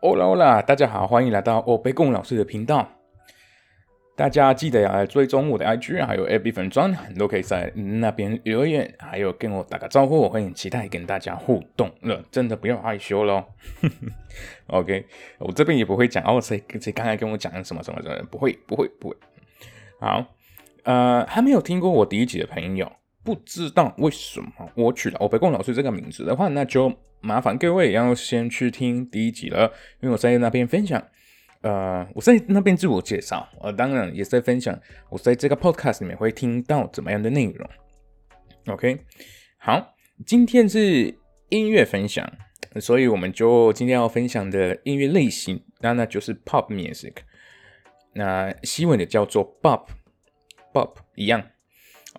欧啦欧啦，大家好，欢迎来到欧贝贡老师的频道。大家记得要追踪我的 IG，还有 AB 粉专，都可以在那边留言，还有跟我打个招呼，我会很期待跟大家互动了。真的不要害羞喽。OK，我这边也不会讲哦，谁谁刚才跟我讲什么什么什么，不会不会不会。好，呃，还没有听过我第一集的朋友，不知道为什么我取了欧贝贡老师这个名字的话，那就。麻烦各位要先去听第一集了，因为我在那边分享，呃，我在那边自我介绍，呃，当然也在分享我在这个 podcast 里面会听到怎么样的内容。OK，好，今天是音乐分享，所以我们就今天要分享的音乐类型，那那就是 pop music，那西文的叫做 pop，pop 一样。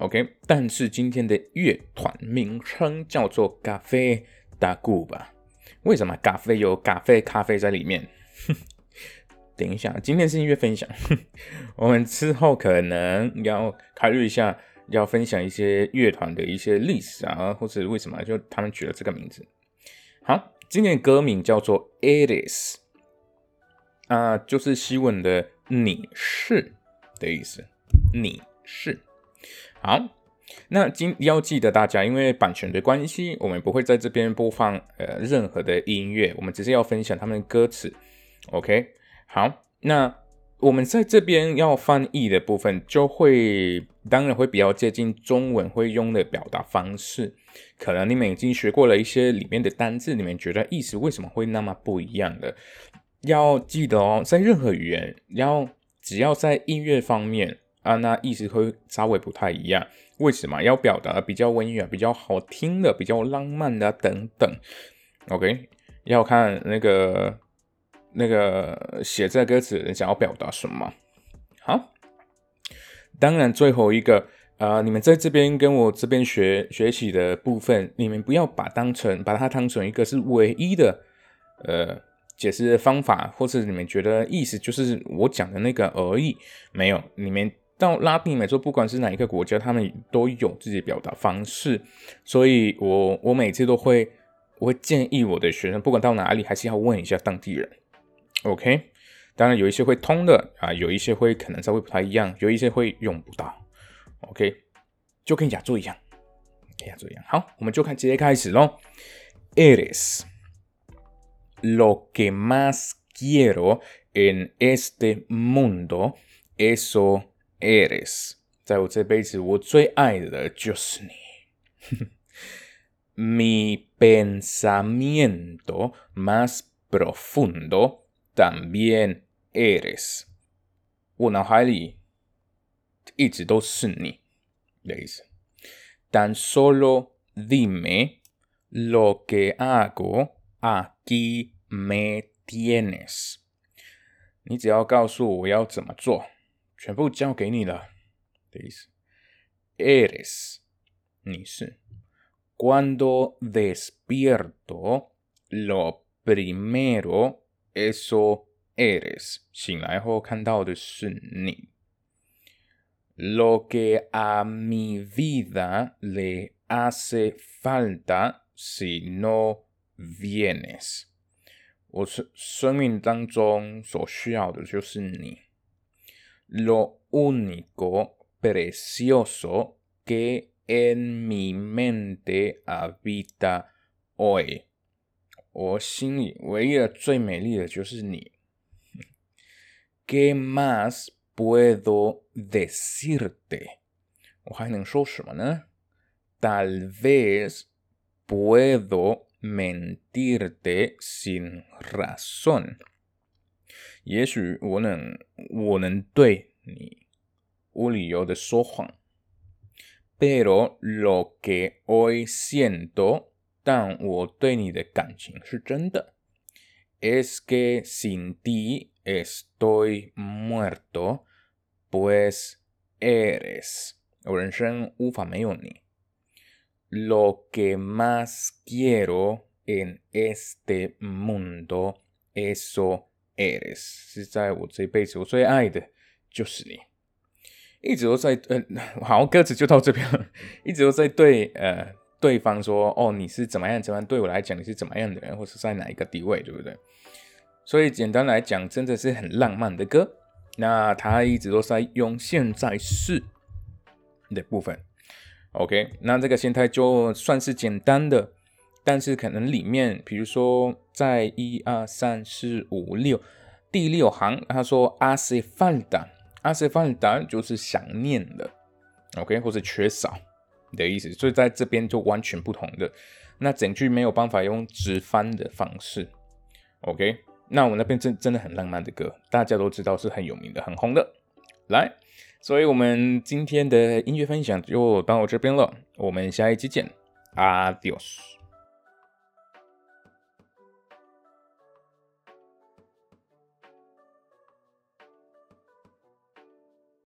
OK，但是今天的乐团名称叫做咖啡。大固吧？为什么咖啡有咖啡咖啡在里面？等一下，今天是音乐分享，我们之后可能要考虑一下，要分享一些乐团的一些历史啊，或者为什么就他们取了这个名字。好，今天的歌名叫做《It Is》，啊，就是希文的“你是”的意思，你是。好。那今要记得大家，因为版权的关系，我们不会在这边播放呃任何的音乐，我们只是要分享他们的歌词。OK，好，那我们在这边要翻译的部分，就会当然会比较接近中文会用的表达方式。可能你们已经学过了一些里面的单字，你们觉得意思为什么会那么不一样的？要记得哦，在任何语言，要只要在音乐方面啊，那意思会稍微不太一样。为什么要表达比较温柔、比较好听的、比较浪漫的等等？OK，要看那个那个写这歌词想要表达什么。好，当然最后一个啊，你们在这边跟我这边学学习的部分，你们不要把当成把它当成一个是唯一的呃解释的方法，或者你们觉得意思就是我讲的那个而已，没有你们。到拉丁美洲，不管是哪一个国家，他们都有自己表达方式，所以我我每次都会我会建议我的学生，不管到哪里，还是要问一下当地人。OK，当然有一些会通的啊，有一些会可能稍微不太一样，有一些会用不到。OK，就跟亚洲一样，跟亚洲一样。好，我们就看直接开始喽。Eres lo que más quiero en este mundo, eso. eres，在我这辈子，我最爱的就是你。Mi pensamiento más profundo también eres。我脑海里一直都是你的意思。Tan solo dime lo que hago aquí me tienes。你只要告诉我我要怎么做。 全部交给你了的意思。Eres，你是。Cuando despierto, lo primero eso eres，醒来后看到的是你。Lo que a mi vida le hace falta si no vienes，我生生命当中所需要的就是你。 lo único precioso que en mi mente habita hoy. 我心里唯一的最美丽的就是你。¿Qué más puedo decirte？我还能说什么呢？Tal vez puedo mentirte sin razón。也许我能，我能对你无理由的说谎。Pero lo que hoy siento，但我对你的感情是真的。Es que sin ti estoy muerto，pues eres，我人生无法没有你。Lo que más quiero en este mundo，eso。 eres 是在我这辈子我最爱的就是你，一直都在呃，好，歌词就到这边了，一直都在对呃对方说，哦，你是怎么样怎么样，对我来讲你是怎么样的人，或是在哪一个地位，对不对？所以简单来讲，真的是很浪漫的歌。那他一直都在用现在式的部分。OK，那这个心态就算是简单的，但是可能里面，比如说在一二三四五六第六行，他说阿西范达，阿西范达就是想念的，OK，或者缺少的意思，所以在这边就完全不同的。那整句没有办法用直翻的方式，OK，那我那边真真的很浪漫的歌，大家都知道是很有名的、很红的，来。所以，我们今天的音乐分享就到这边了。我们下一期见，Adios。